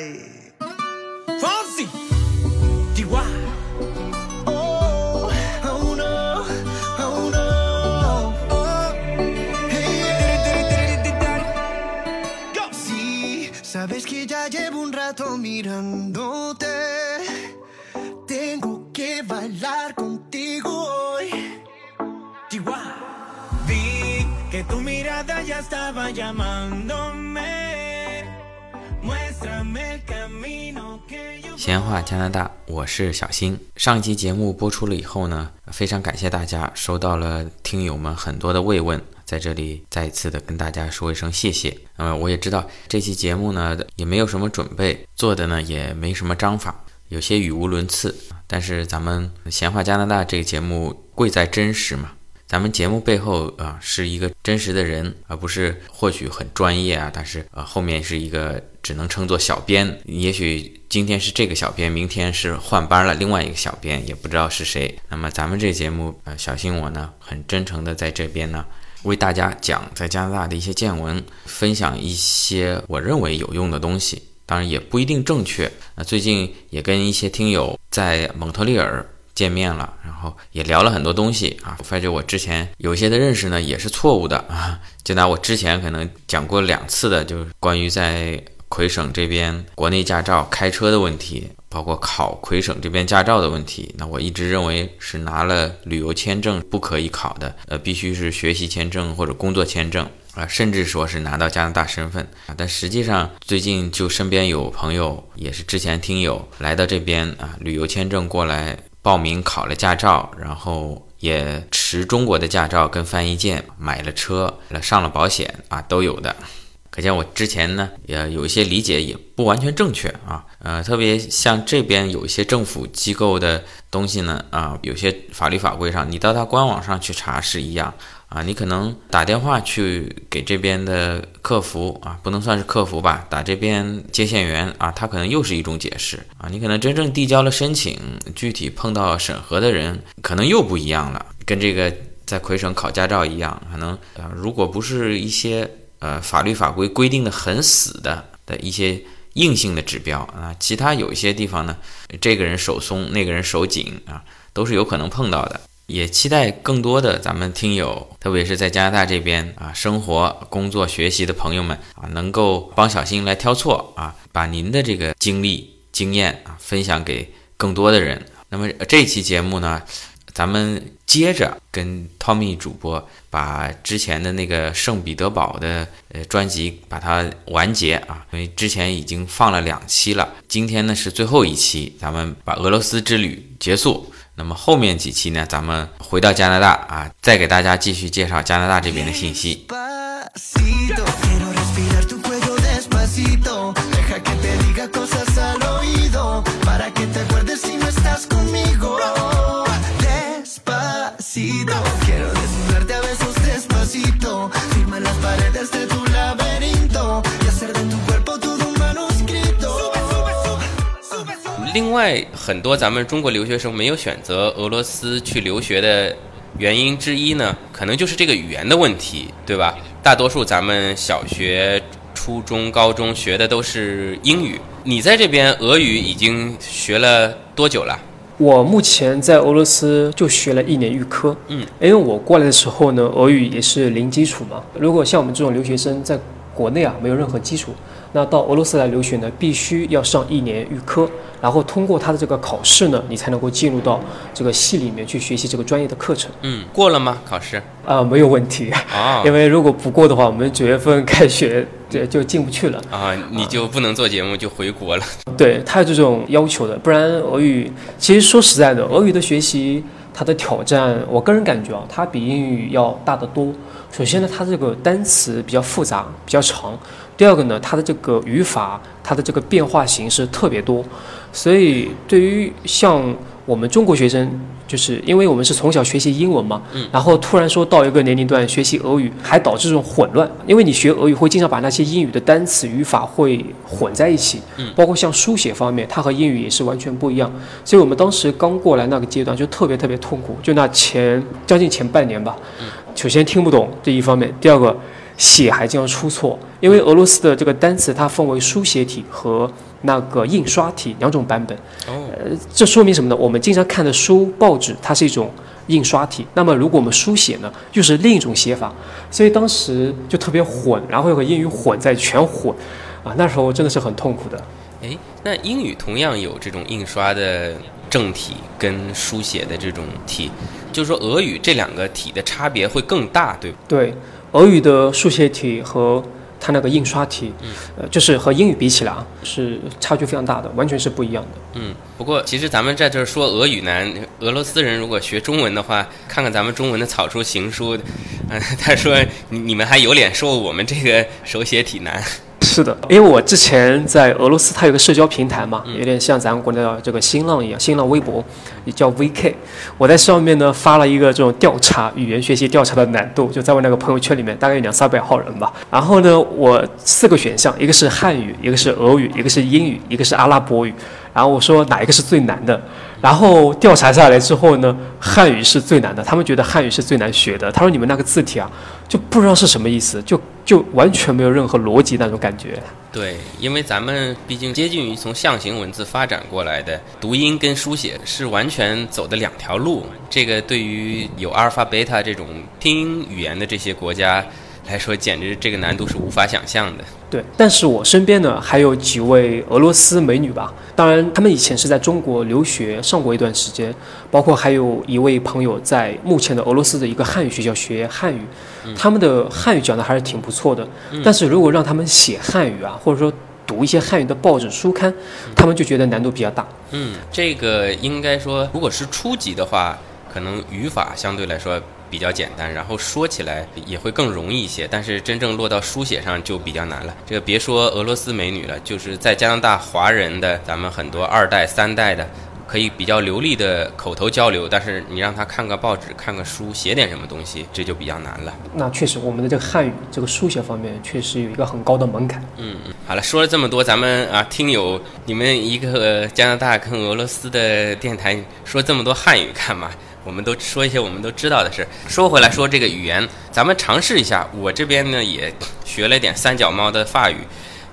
Ay. Fonsi. Oh, oh no, oh no. Oh, Go. Sí, sabes que ya llevo un rato mirándote. Tengo que bailar contigo hoy. Chihuahua. Vi que tu mirada ya estaba llamándome. 闲话加拿大，我是小新。上期节目播出了以后呢，非常感谢大家，收到了听友们很多的慰问，在这里再一次的跟大家说一声谢谢。呃，我也知道这期节目呢也没有什么准备，做的呢也没什么章法，有些语无伦次。但是咱们闲话加拿大这个节目贵在真实嘛，咱们节目背后啊、是一个真实的人，而不是或许很专业啊，但是呃后面是一个只能称作小编，也许今天是这个小编，明天是换班了另外一个小编，也不知道是谁。那么咱们这节目，呃，小心我呢很真诚的在这边呢。为大家讲在加拿大的一些见闻，分享一些我认为有用的东西，当然也不一定正确。那最近也跟一些听友在蒙特利尔见面了，然后也聊了很多东西啊。我发觉我之前有些的认识呢也是错误的啊。就拿我之前可能讲过两次的，就是关于在魁省这边国内驾照开车的问题，包括考魁省这边驾照的问题。那我一直认为是拿了旅游签证不可以考的，呃，必须是学习签证或者工作签证。啊，甚至说是拿到加拿大身份啊，但实际上最近就身边有朋友，也是之前听友来到这边啊，旅游签证过来报名考了驾照，然后也持中国的驾照跟翻译件，买了车，上了保险啊，都有的。可见我之前呢，也有一些理解也不完全正确啊，呃，特别像这边有一些政府机构的东西呢，啊，有些法律法规上，你到他官网上去查是一样啊，你可能打电话去给这边的客服啊，不能算是客服吧，打这边接线员啊，他可能又是一种解释啊，你可能真正递交了申请，具体碰到审核的人可能又不一样了，跟这个在魁省考驾照一样，可能啊，如果不是一些。呃，法律法规规定的很死的的一些硬性的指标啊，其他有一些地方呢，这个人手松，那个人手紧啊，都是有可能碰到的。也期待更多的咱们听友，特别是在加拿大这边啊，生活、工作、学习的朋友们啊，能够帮小新来挑错啊，把您的这个经历、经验啊，分享给更多的人。那么这期节目呢？咱们接着跟 Tommy 主播把之前的那个圣彼得堡的呃专辑把它完结啊，因为之前已经放了两期了，今天呢是最后一期，咱们把俄罗斯之旅结束。那么后面几期呢，咱们回到加拿大啊，再给大家继续介绍加拿大这边的信息。另外，很多咱们中国留学生没有选择俄罗斯去留学的原因之一呢，可能就是这个语言的问题，对吧？大多数咱们小学、初中、高中学的都是英语，你在这边俄语已经学了多久了？我目前在俄罗斯就学了一年预科，嗯，因为我过来的时候呢，俄语也是零基础嘛。如果像我们这种留学生在国内啊没有任何基础，那到俄罗斯来留学呢，必须要上一年预科，然后通过他的这个考试呢，你才能够进入到这个系里面去学习这个专业的课程。嗯，过了吗？考试？啊、没有问题，啊 因为如果不过的话，我们九月份开学对就进不去了。啊，你就不能做节目，就回国了。对，他有这种要求的，不然俄语其实说实在的，俄语的学习它的挑战，我个人感觉啊，它比英语要大得多。首先呢，它这个单词比较复杂，比较长；第二个呢，它的这个语法，它的这个变化形式特别多，所以对于像我们中国学生，就是因为我们是从小学习英文嘛，嗯。然后突然说到一个年龄段学习俄语，还导致这种混乱，因为你学俄语会经常把那些英语的单词、语法会混在一起，嗯。包括像书写方面，它和英语也是完全不一样，所以我们当时刚过来那个阶段就特别特别痛苦，就那前将近前半年吧，首先听不懂这一方面，第二个写还经常出错，因为俄罗斯的这个单词它分为书写体和那个印刷体两种版本。哦，呃，这说明什么呢？我们经常看的书、报纸，它是一种印刷体。那么如果我们书写呢，又是另一种写法。所以当时就特别混，然后又和英语混在全混，啊，那时候真的是很痛苦的。诶，那英语同样有这种印刷的正体跟书写的这种体，就是说俄语这两个体的差别会更大，对不？对，俄语的书写体和它那个印刷体，呃，就是和英语比起来啊，是差距非常大的，完全是不一样的。嗯，不过其实咱们在这儿说俄语难，俄罗斯人如果学中文的话，看看咱们中文的草书行书，嗯、他说你你们还有脸说我们这个手写体难？是的，因为我之前在俄罗斯，它有个社交平台嘛，有点像咱们国内的这个新浪一样，新浪微博也叫 VK。我在上面呢发了一个这种调查，语言学习调查的难度，就在我那个朋友圈里面，大概有两三百号人吧。然后呢，我四个选项，一个是汉语，一个是俄语，一个是英语，一个是阿拉伯语。然后我说哪一个是最难的？然后调查下来之后呢，汉语是最难的，他们觉得汉语是最难学的。他说你们那个字体啊，就不知道是什么意思，就就完全没有任何逻辑那种感觉。对，因为咱们毕竟接近于从象形文字发展过来的，读音跟书写是完全走的两条路。这个对于有阿尔法、贝塔这种拼音语言的这些国家来说，简直这个难度是无法想象的。对，但是我身边呢还有几位俄罗斯美女吧，当然她们以前是在中国留学上过一段时间，包括还有一位朋友在目前的俄罗斯的一个汉语学校学汉语，他们的汉语讲的还是挺不错的。但是如果让他们写汉语啊，或者说读一些汉语的报纸书刊，他们就觉得难度比较大。嗯，这个应该说，如果是初级的话，可能语法相对来说比较简单，然后说起来也会更容易一些。但是真正落到书写上就比较难了。这个别说俄罗斯美女了，就是在加拿大华人的，咱们很多二代、三代的，可以比较流利的口头交流，但是你让他看个报纸、看个书、写点什么东西，这就比较难了。那确实，我们的这个汉语这个书写方面确实有一个很高的门槛。嗯，嗯，好了，说了这么多，咱们啊，听友，你们一个加拿大跟俄罗斯的电台说这么多汉语干嘛？我们都说一些我们都知道的事。说回来说这个语言，咱们尝试一下。我这边呢也学了点三脚猫的法语，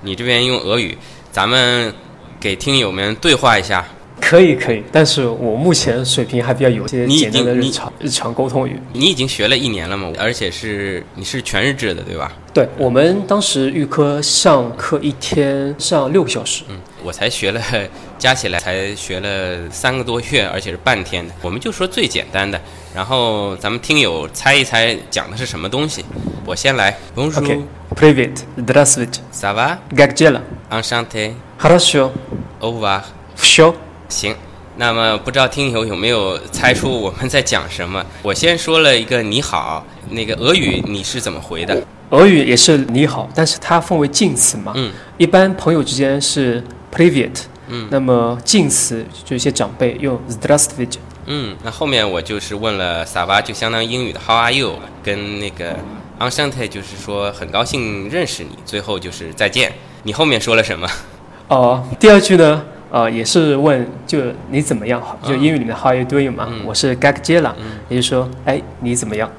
你这边用俄语，咱们给听友们对话一下。可以可以，但是我目前水平还比较有一些你已简单的经你日常日常沟通语。你已经学了一年了吗？而且是你是全日制的，对吧？对我们当时预科上课一天上六个小时，嗯，我才学了，加起来才学了三个多月，而且是半天的。我们就说最简单的，然后咱们听友猜一猜讲的是什么东西。我先来 Bonjour, OK Привет, здравствуйте, ça va, как дела? enchanté, Хорошо, au revoir。 все. 行，那么不知道听友有没有猜出我们在讲什么？我先说了一个你好，那个俄语你是怎么回的？俄语也是你好，但是它分为敬词嘛。嗯。一般朋友之间是 Privet。嗯。那么敬词就一些长辈用 z d r a s t 嗯，那后面我就是问了萨巴，就相当于英语的 How are you？跟那个 a n s h a n t e 就是说很高兴认识你。最后就是再见。你后面说了什么？哦，第二句呢？呃，也是问，就你怎么样？就英语里面 how are you doing 嘛？我是 Gag Jela，。也就是说，哎，你怎么样？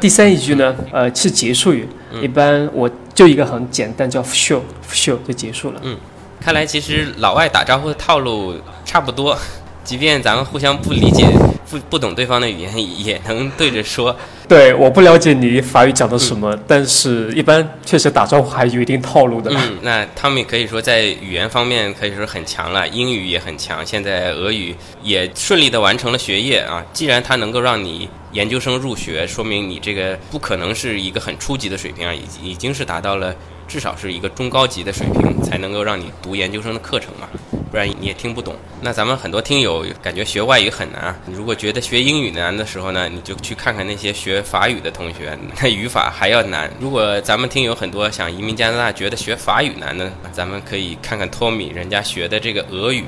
第三一句呢，呃，是结束语。一般我就一个很简单叫 show，show 就结束了。嗯看来其实老外打招呼的套路差不多。即便咱们互相不理解、不不懂对方的语言，也能对着说。对，我不了解你法语讲的什么，但是一般确实打招呼还有一定套路的。嗯，那他们也可以说在语言方面可以说很强了，英语也很强，现在俄语也顺利的完成了学业啊。既然它能够让你研究生入学，说明你这个不可能是一个很初级的水平啊，已经已经是达到了至少是一个中高级的水平，才能够让你读研究生的课程嘛。不然你也听不懂。那咱们很多听友感觉学外语很难啊，你如果觉得学英语难的时候呢，你就去看看那些学法语的同学，那语法还要难。如果咱们听友很多想移民加拿大，觉得学法语难呢，咱们可以看看托米人家学的这个俄语，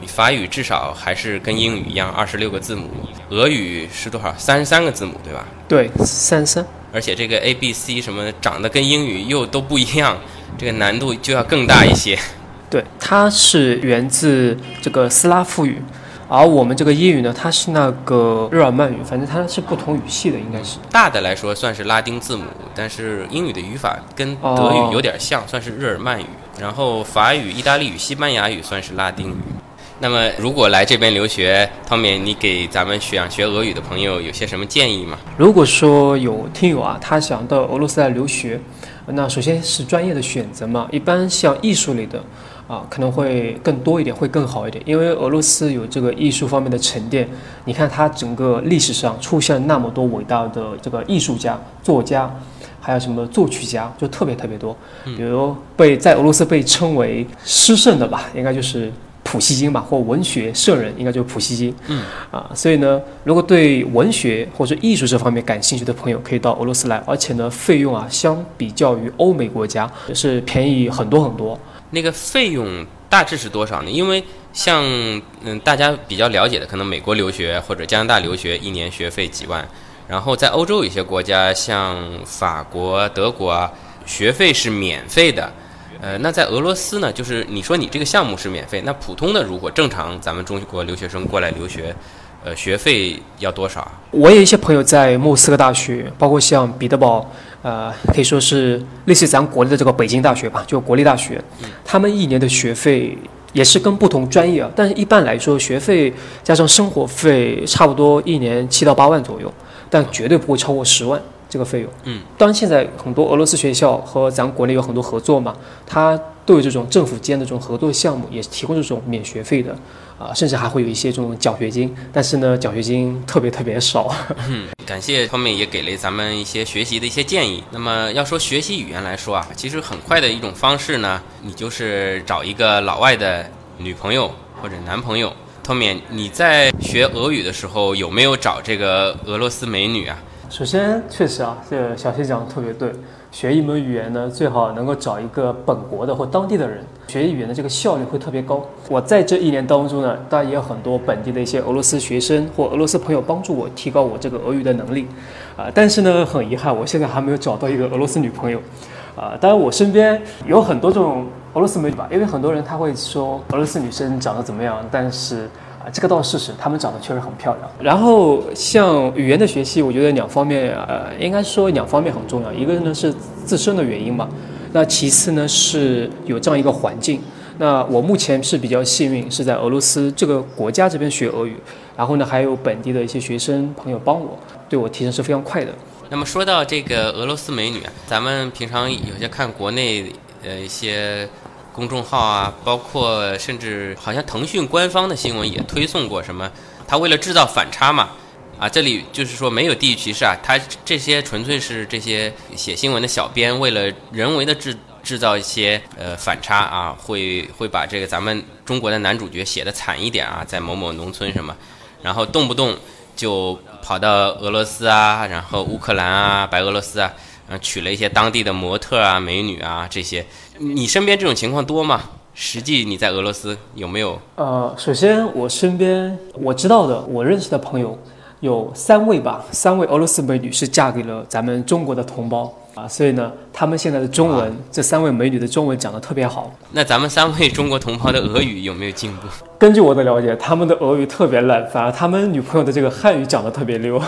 你法语至少还是跟英语一样二十六个字母，俄语是多少？三十三个字母，对吧？对，三三。而且这个 A、B、C 什么长得跟英语又都不一样，这个难度就要更大一些。对，它是源自这个斯拉夫语，而我们这个英语呢，它是那个日耳曼语，反正它是不同语系的，应该是。大的来说算是拉丁字母，但是英语的语法跟德哦语有点像，算是日耳曼语。然后法语、意大利语、西班牙语算是拉丁语。那么，如果来这边留学，Tommy，你给咱们想学俄语的朋友有些什么建议吗？如果说有听友啊，他想到俄罗斯来留学，那首先是专业的选择嘛，一般像艺术类的，啊，可能会更多一点，会更好一点，因为俄罗斯有这个艺术方面的沉淀。你看，它整个历史上出现那么多伟大的这个艺术家、作家，还有什么作曲家，就特别特别多。比如被在俄罗斯被称为诗圣的吧，应该就是。普希金吧，或文学圣人，应该就是普希金。嗯，啊，所以呢，如果对文学或者艺术这方面感兴趣的朋友，可以到俄罗斯来，而且呢，费用啊，相比较于欧美国家是便宜很多很多。那个费用大致是多少呢？因为像嗯，大家比较了解的，可能美国留学或者加拿大留学，一年学费几万。然后在欧洲有些国家，像法国、德国啊，学费是免费的。呃，那在俄罗斯呢，就是你说你这个项目是免费，那普通的如果正常咱们中国留学生过来留学，呃，学费要多少？我有一些朋友在莫斯科大学，包括像彼得堡，呃，可以说是类似咱国内的这个北京大学吧，就国立大学，他们一年的学费也是跟不同专业啊，但是一般来说学费加上生活费差不多一年七到八万左右，但绝对不会超过十万。这个费用，嗯，当然现在很多俄罗斯学校和咱国内有很多合作嘛，它都有这种政府间的这种合作项目，也提供这种免学费的，啊，甚至还会有一些这种奖学金，但是呢，奖学金特别特别少。嗯，感谢后面也给了咱们一些学习的一些建议。那么要说学习语言来说啊，其实很快的一种方式呢，你就是找一个老外的女朋友或者男朋友。后面你在学俄语的时候有没有找这个俄罗斯美女啊？首先，确实啊，这小谢讲的特别对。学一门语言呢，最好能够找一个本国的或当地的人，学语言的这个效率会特别高。我在这一年当中呢，当然也有很多本地的一些俄罗斯学生或俄罗斯朋友帮助我提高我这个俄语的能力，啊，但是呢，很遗憾，我现在还没有找到一个俄罗斯女朋友，啊，当然我身边有很多这种俄罗斯美女吧，因为很多人他会说俄罗斯女生长得怎么样，但是。这个倒是事实，他们长得确实很漂亮。然后像语言的学习，我觉得两方面，呃，应该说两方面很重要。一个呢是自身的原因嘛，那其次呢是有这样一个环境。那我目前是比较幸运，是在俄罗斯这个国家这边学俄语，然后呢还有本地的一些学生朋友帮我，对我提升是非常快的。那么说到这个俄罗斯美女啊，咱们平常有些看国内呃一些。公众号啊，包括甚至好像腾讯官方的新闻也推送过什么，他为了制造反差嘛，啊，这里就是说没有地域歧视啊，他这些纯粹是这些写新闻的小编为了人为的制制造一些呃反差啊，会会把这个咱们中国的男主角写的惨一点啊，在某某农村什么，然后动不动就跑到俄罗斯啊，然后乌克兰啊，白俄罗斯啊。嗯，娶了一些当地的模特啊、美女啊这些，你身边这种情况多吗？实际你在俄罗斯有没有？呃，首先我身边我知道的，我认识的朋友有三位吧，三位俄罗斯美女是嫁给了咱们中国的同胞啊，所以呢，他们现在的中文，这三位美女的中文讲得特别好。那咱们三位中国同胞的俄语有没有进步？根据我的了解，他们的俄语特别烂，反而他们女朋友的这个汉语讲得特别溜。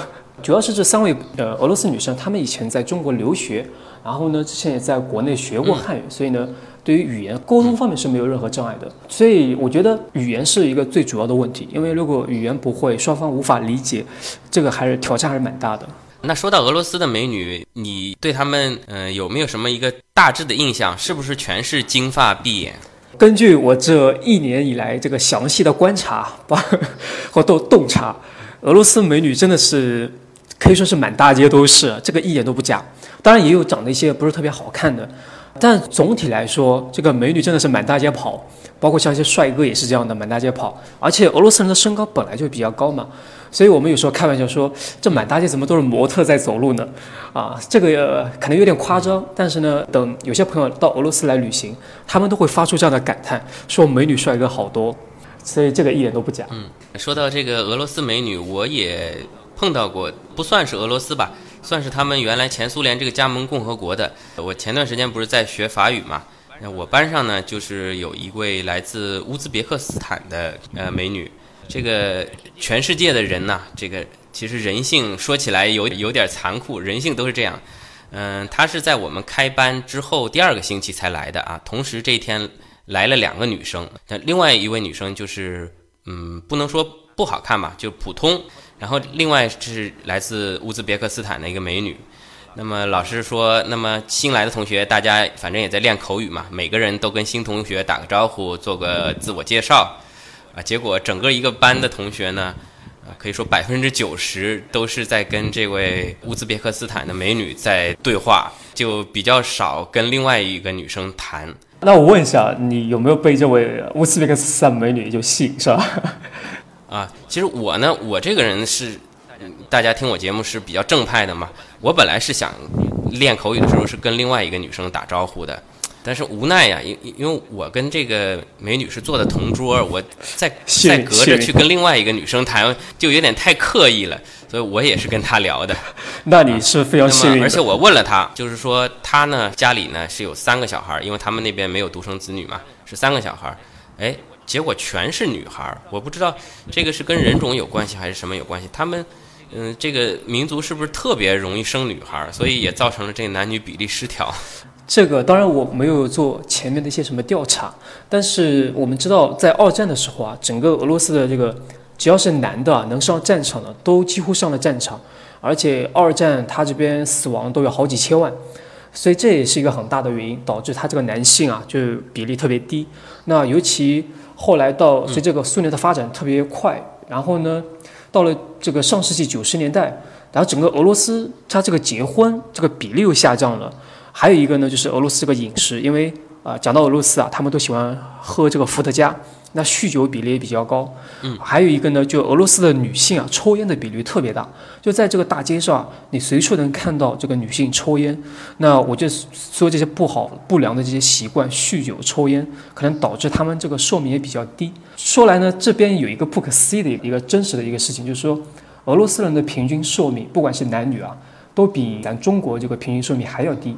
主要是这三位呃俄罗斯女生，她们以前在中国留学，然后呢之前也在国内学过汉语，所以呢对于语言沟通方面是没有任何障碍的。所以我觉得语言是一个最主要的问题，因为如果语言不会，双方无法理解，这个还是挑战还是蛮大的。那说到俄罗斯的美女，你对她们呃有没有什么一个大致的印象？是不是全是金发碧眼？根据我这一年以来这个详细的观察吧 或洞洞察，俄罗斯美女真的是。可以说是满大街都是，这个一点都不假。当然也有长得一些不是特别好看的，但总体来说，这个美女真的是满大街跑，包括像一些帅哥也是这样的满大街跑。而且俄罗斯人的身高本来就比较高嘛，所以我们有时候开玩笑说，这满大街怎么都是模特在走路呢？啊，这个可能有点夸张，但是呢，等有些朋友到俄罗斯来旅行，他们都会发出这样的感叹，说美女帅哥好多，所以这个一点都不假。嗯，说到这个俄罗斯美女，我也。碰到过不算是俄罗斯吧，算是他们原来前苏联这个加盟共和国的。我前段时间不是在学法语嘛，那我班上呢就是有一位来自乌兹别克斯坦的呃美女。这个全世界的人呐，这个其实人性说起来有有点残酷，人性都是这样。嗯，她是在我们开班之后第二个星期才来的啊。同时这一天来了两个女生，那另外一位女生就是嗯，不能说不好看吧，就普通。然后另外是来自乌兹别克斯坦的一个美女。那么老师说，那么新来的同学，大家反正也在练口语嘛，每个人都跟新同学打个招呼，做个自我介绍，啊，结果整个一个班的同学呢，啊，可以说百分之九十都是在跟这位乌兹别克斯坦的美女在对话，就比较少跟另外一个女生谈。那我问一下，你有没有被这位乌兹别克斯坦美女就吸引，是吧？啊，其实我呢，我这个人是。大家听我节目是比较正派的嘛？我本来是想练口语的时候是跟另外一个女生打招呼的，但是无奈呀，因因为我跟这个美女是坐的同桌，我再再 隔着去跟另外一个女生谈，就有点太刻意了，所以我也是跟她聊的。那你是非常幸运。而且我问了她，就是说她呢家里呢是有三个小孩，因为他们那边没有独生子女嘛，是三个小孩。哎，结果全是女孩儿，我不知道这个是跟人种有关系还是什么有关系，他们。嗯，这个民族是不是特别容易生女孩儿，所以也造成了这个男女比例失调？这个当然我没有做前面的一些什么调查，但是我们知道，在二战的时候啊，整个俄罗斯的这个只要是男的能上战场的，都几乎上了战场，而且二战他这边死亡都有好几千万，所以这也是一个很大的原因，导致他这个男性啊就比例特别低。那尤其后来到随这个苏联的发展特别快，然后呢？到了这个上世纪九十年代，然后整个俄罗斯它这个结婚这个比例又下降了。还有一个呢，就是俄罗斯这个饮食，因为啊，讲到俄罗斯啊，他们都喜欢喝这个伏特加，那酗酒比例也比较高。嗯，还有一个呢，就俄罗斯的女性啊，抽烟的比例特别大，就在这个大街上，你随处能看到这个女性抽烟。那我就说这些不好不良的这些习惯，酗酒、抽烟，可能导致他们这个寿命也比较低。说来呢，这边有一个不可思议的一个真实的一个事情，就是说，俄罗斯人的平均寿命，不管是男女啊，都比咱中国这个平均寿命还要低。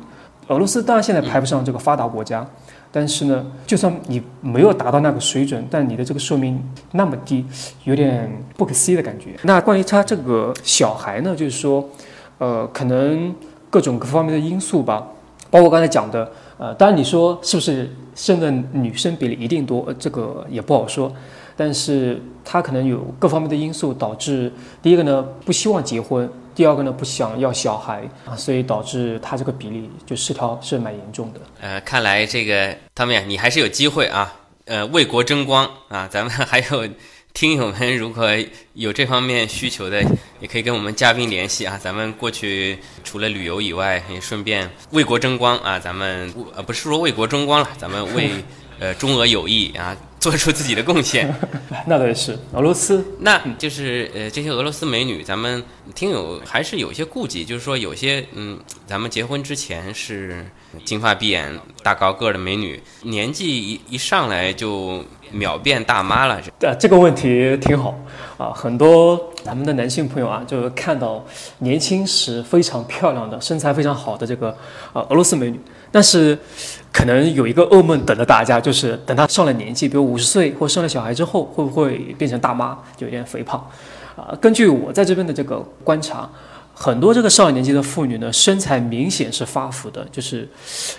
俄罗斯当然现在排不上这个发达国家，但是呢，就算你没有达到那个水准，但你的这个寿命那么低，有点不可思议的感觉。那关于他这个小孩呢，就是说，呃，可能各种各方面的因素吧，包括刚才讲的。呃，当然你说是不是生的女生比例一定多，这个也不好说，但是他可能有各方面的因素导致，第一个呢不希望结婚，第二个呢不想要小孩啊，所以导致他这个比例就失调是蛮严重的。呃，看来这个汤米，你还是有机会啊，呃，为国争光啊，咱们还有。听友们如果有这方面需求的，也可以跟我们嘉宾联系啊。咱们过去除了旅游以外，也顺便为国争光啊。咱们呃不是说为国争光了，咱们为呃中俄友谊啊做出自己的贡献。那倒也是，俄罗斯那就是呃这些俄罗斯美女，咱们听友还是有一些顾忌，就是说有些嗯，咱们结婚之前是金发碧眼、大高个的美女，年纪一一上来就。秒变大妈了，这这个问题挺好啊。很多咱们的男性朋友啊，就是看到年轻时非常漂亮的、身材非常好的这个啊俄罗斯美女，但是可能有一个噩梦等着大家，就是等她上了年纪，比如五十岁或生了小孩之后，会不会变成大妈，就有点肥胖啊？根据我在这边的这个观察，很多这个上了年纪的妇女呢，身材明显是发福的，就是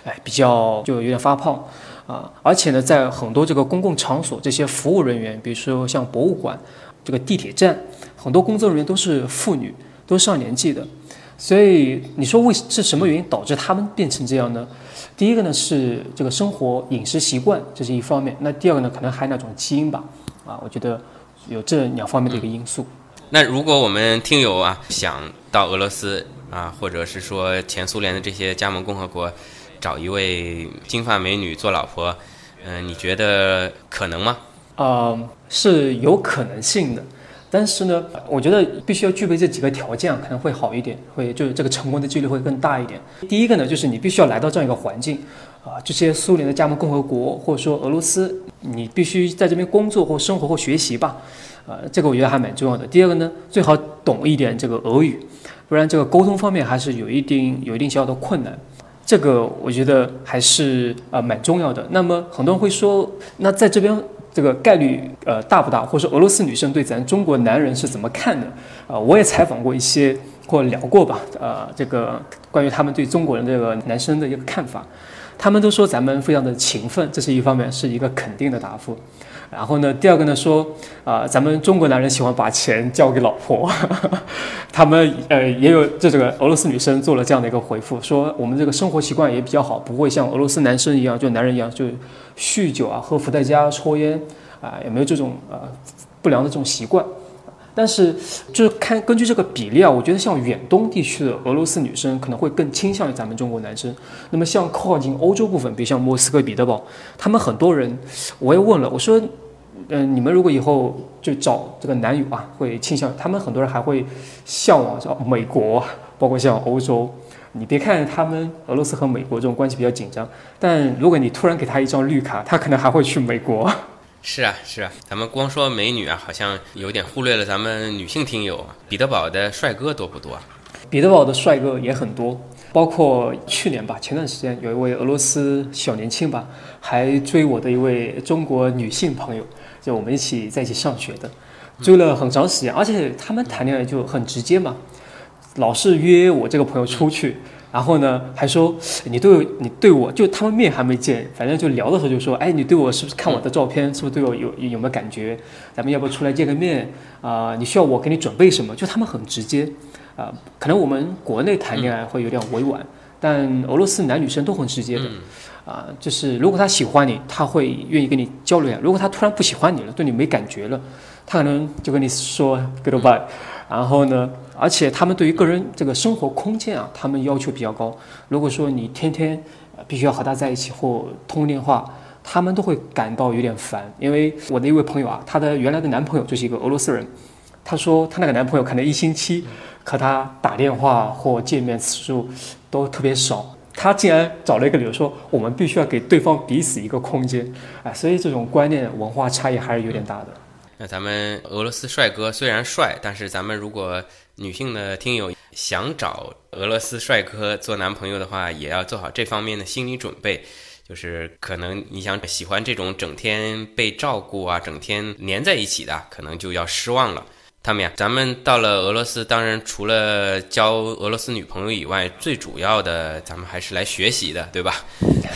哎比较就有点发胖。啊，而且呢，在很多这个公共场所，这些服务人员，比如说像博物馆、这个地铁站，很多工作人员都是妇女，都上年纪的。所以你说为是什么原因导致他们变成这样呢？第一个呢是这个生活饮食习惯，这是一方面。那第二个呢，可能还有那种基因吧。啊，我觉得有这两方面的一个因素。那如果我们听友啊想到俄罗斯啊，或者是说前苏联的这些加盟共和国。找一位金发美女做老婆，嗯，你觉得可能吗？啊，是有可能性的，但是呢，我觉得必须要具备这几个条件，可能会好一点，会就是这个成功的几率会更大一点。第一个呢，就是你必须要来到这样一个环境，啊，这些苏联的加盟共和国或者说俄罗斯，你必须在这边工作或生活或学习吧，啊，这个我觉得还蛮重要的。第二个呢，最好懂一点这个俄语，不然这个沟通方面还是有一定有一定小小的困难。这个我觉得还是呃蛮重要的。那么很多人会说，那在这边这个概率呃大不大？或者俄罗斯女生对咱中国男人是怎么看的？啊，我也采访过一些或聊过吧，呃，这个关于他们对中国人这个男生的一个看法，他们都说咱们非常的勤奋，这是一方面，是一个肯定的答复。然后呢，第二个呢说，啊、咱们中国男人喜欢把钱交给老婆，他们呃也有这这个俄罗斯女生做了这样的一个回复，说我们这个生活习惯也比较好，不会像俄罗斯男生一样，就男人一样就酗酒啊、喝伏特加、抽烟啊、也没有这种呃不良的这种习惯。但是，就是看根据这个比例啊，我觉得像远东地区的俄罗斯女生可能会更倾向于咱们中国男生。那么像靠近欧洲部分，比如像莫斯科、彼得堡，他们很多人，我也问了，我说，嗯、你们如果以后就找这个男友啊，会倾向他们很多人还会向往像美国，包括像欧洲。你别看他们俄罗斯和美国这种关系比较紧张，但如果你突然给他一张绿卡，他可能还会去美国。是啊，是啊，咱们光说美女啊，好像有点忽略了咱们女性听友。彼得堡的帅哥多不多？彼得堡的帅哥也很多，包括去年吧，前段时间有一位俄罗斯小年轻吧，还追我的一位中国女性朋友，就我们一起在一起上学的，追了很长时间，而且他们谈恋爱就很直接嘛，老是约我这个朋友出去。然后呢，还说你对，你对我就他们面还没见，反正就聊的时候就说，哎，你对我是不是看我的照片，是不是对我有有没有感觉？咱们要不出来见个面？啊、你需要我给你准备什么？就他们很直接，啊、可能我们国内谈恋爱会有点委婉，但俄罗斯男女生都很直接的，啊、就是如果他喜欢你，他会愿意跟你交流；如果他突然不喜欢你了，对你没感觉了，他可能就跟你说 goodbye。然后呢，而且他们对于个人这个生活空间啊，他们要求比较高。如果说你天天必须要和他在一起或通电话，他们都会感到有点烦。因为我的一位朋友啊，她的原来的男朋友就是一个俄罗斯人，她说她那个男朋友可能一星期和她打电话或见面次数都特别少。她竟然找了一个理由说，我们必须要给对方彼此一个空间，哎，所以这种观念文化差异还是有点大的。那咱们俄罗斯帅哥虽然帅，但是咱们如果女性的听友想找俄罗斯帅哥做男朋友的话，也要做好这方面的心理准备。就是可能你想喜欢这种整天被照顾啊，整天黏在一起的，可能就要失望了。他们呀，咱们到了俄罗斯，当然除了交俄罗斯女朋友以外，最主要的咱们还是来学习的，对吧？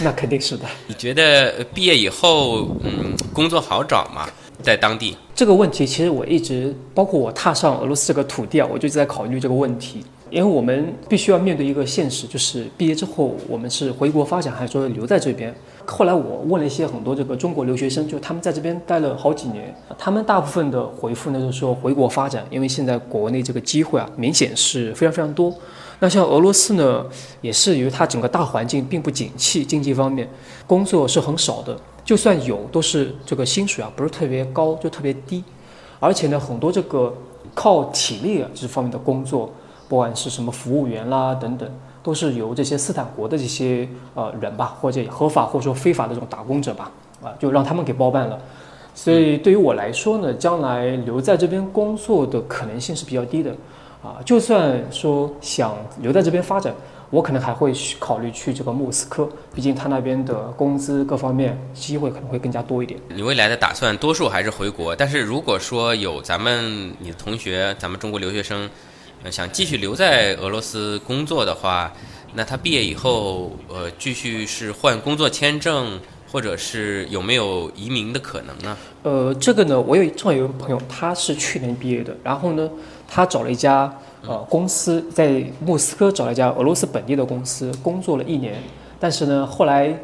那肯定是的。你觉得呃毕业以后，嗯，工作好找吗？在当地？这个问题其实我一直，包括我踏上俄罗斯这个土地啊，我就在考虑这个问题。因为我们必须要面对一个现实，就是毕业之后我们是回国发展，还是说留在这边？后来我问了一些很多这个中国留学生，就他们在这边待了好几年，他们大部分的回复呢就是说回国发展，因为现在国内这个机会啊明显是非常非常多。那像俄罗斯呢，也是由于它整个大环境并不景气，经济方面工作是很少的，就算有，都是这个薪水啊不是特别高，就特别低，而且呢，很多这个靠体力啊这方面的工作，不管是什么服务员啦等等，都是由这些斯坦国的这些呃人吧，或者合法或者说非法的这种打工者吧，啊，就让他们给包办了。所以对于我来说呢，将来留在这边工作的可能性是比较低的，啊，就算说想留在这边发展，我可能还会去考虑去这个莫斯科，毕竟他那边的工资各方面机会可能会更加多一点。你未来的打算多数还是回国，但是如果说有咱们你的同学，咱们中国留学生，呃，想继续留在俄罗斯工作的话，那他毕业以后，呃，继续是换工作签证，或者是有没有移民的可能呢？呃，这个呢，我有正好有一个朋友，他是去年毕业的，然后呢，他找了一家呃公司，在莫斯科找了一家俄罗斯本地的公司，工作了一年，但是呢，后来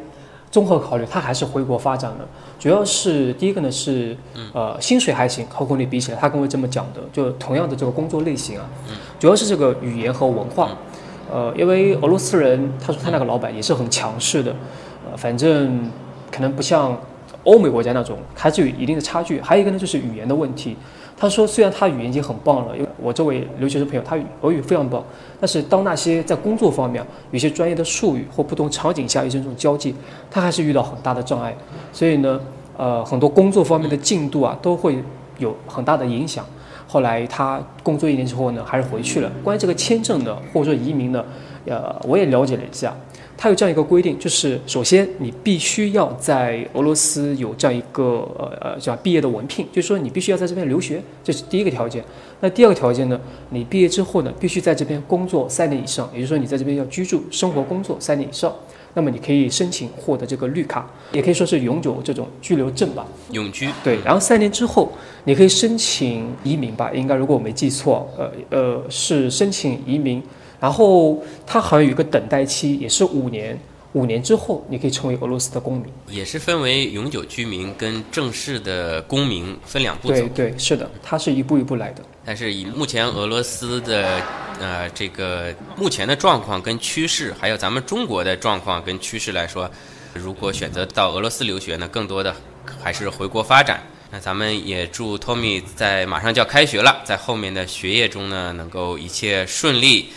综合考虑，他还是回国发展了。主要是第一个呢是呃薪水还行，和国内比起来，他跟我这么讲的，就同样的这个工作类型啊，主要是这个语言和文化。呃，因为俄罗斯人，他说他那个老板也是很强势的，呃，反正可能不像欧美国家那种，还是有一定的差距。还有一个呢，就是语言的问题。他说，虽然他语言已经很棒了，因为我这位留学生朋友他俄语非常棒，但是当那些在工作方面有些专业的术语或不同场景下有些这种交际，他还是遇到很大的障碍。所以呢，呃，很多工作方面的进度啊，都会有很大的影响。后来他工作一年之后呢，还是回去了。关于这个签证呢，或者说移民呢，呃，我也了解了一下，它有这样一个规定，就是首先你必须要在俄罗斯有这样一个呃呃叫毕业的文凭，就是说你必须要在这边留学，这是第一个条件。那第二个条件呢，你毕业之后呢，必须在这边工作三年以上，也就是说你在这边要居住、生活、工作三年以上。那么你可以申请获得这个绿卡，也可以说是永久这种居留证吧。永居对，然后三年之后你可以申请移民吧，应该如果我没记错，呃呃是申请移民，然后它好像有一个等待期，也是五年。五年之后，你可以成为俄罗斯的公民。也是分为永久居民跟正式的公民分两步走。对对，是的，它是一步一步来的。但是以目前俄罗斯的呃这个目前的状况跟趋势，还有咱们中国的状况跟趋势来说，如果选择到俄罗斯留学呢，更多的还是回国发展。那咱们也祝 Tommy 在马上就要开学了，在后面的学业中呢，能够一切顺利，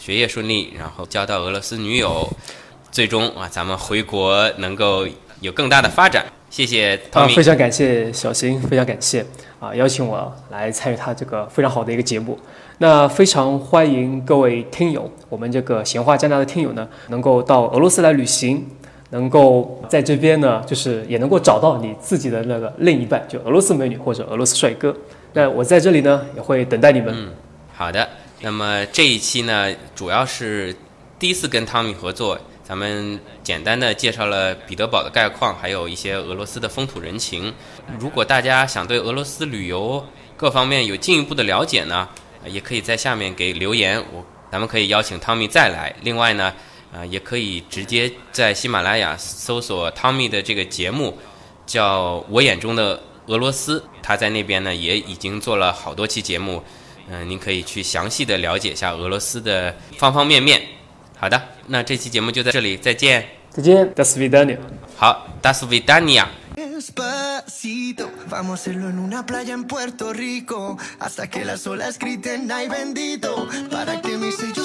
学业顺利，然后交到俄罗斯女友。最终啊，咱们回国能够有更大的发展。谢谢汤米，非常感谢小新，非常感谢啊，邀请我来参与他这个非常好的一个节目。那非常欢迎各位听友，我们这个闲话加拿大的听友呢，能够到俄罗斯来旅行，能够在这边呢，就是也能够找到你自己的那个另一半，就俄罗斯美女或者俄罗斯帅哥。那我在这里呢，也会等待你们。嗯，好的。那么这一期呢，主要是第一次跟汤米合作。咱们简单的介绍了彼得堡的概况，还有一些俄罗斯的风土人情。如果大家想对俄罗斯旅游各方面有进一步的了解呢，也可以在下面给留言，我咱们可以邀请汤米再来。另外呢，呃，也可以直接在喜马拉雅搜索汤米的这个节目，叫《我眼中的俄罗斯》，他在那边呢也已经做了好多期节目，嗯，您可以去详细的了解一下俄罗斯的方方面面。好的，那这期节目就在这里，再见。再见，Das Vidania。好，Das Vidania。Despacito, vamos a hacerlo en una playa en Puerto Rico, hasta que las olas griten ay bendito, para que mi sello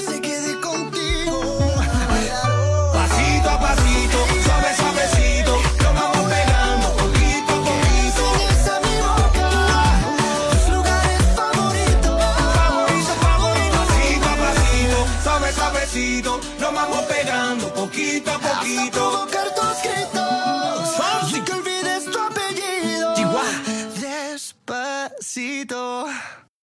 poquito a poquito. Hasta provocar tus gritos. Y que olvides tu apellido. Despacito.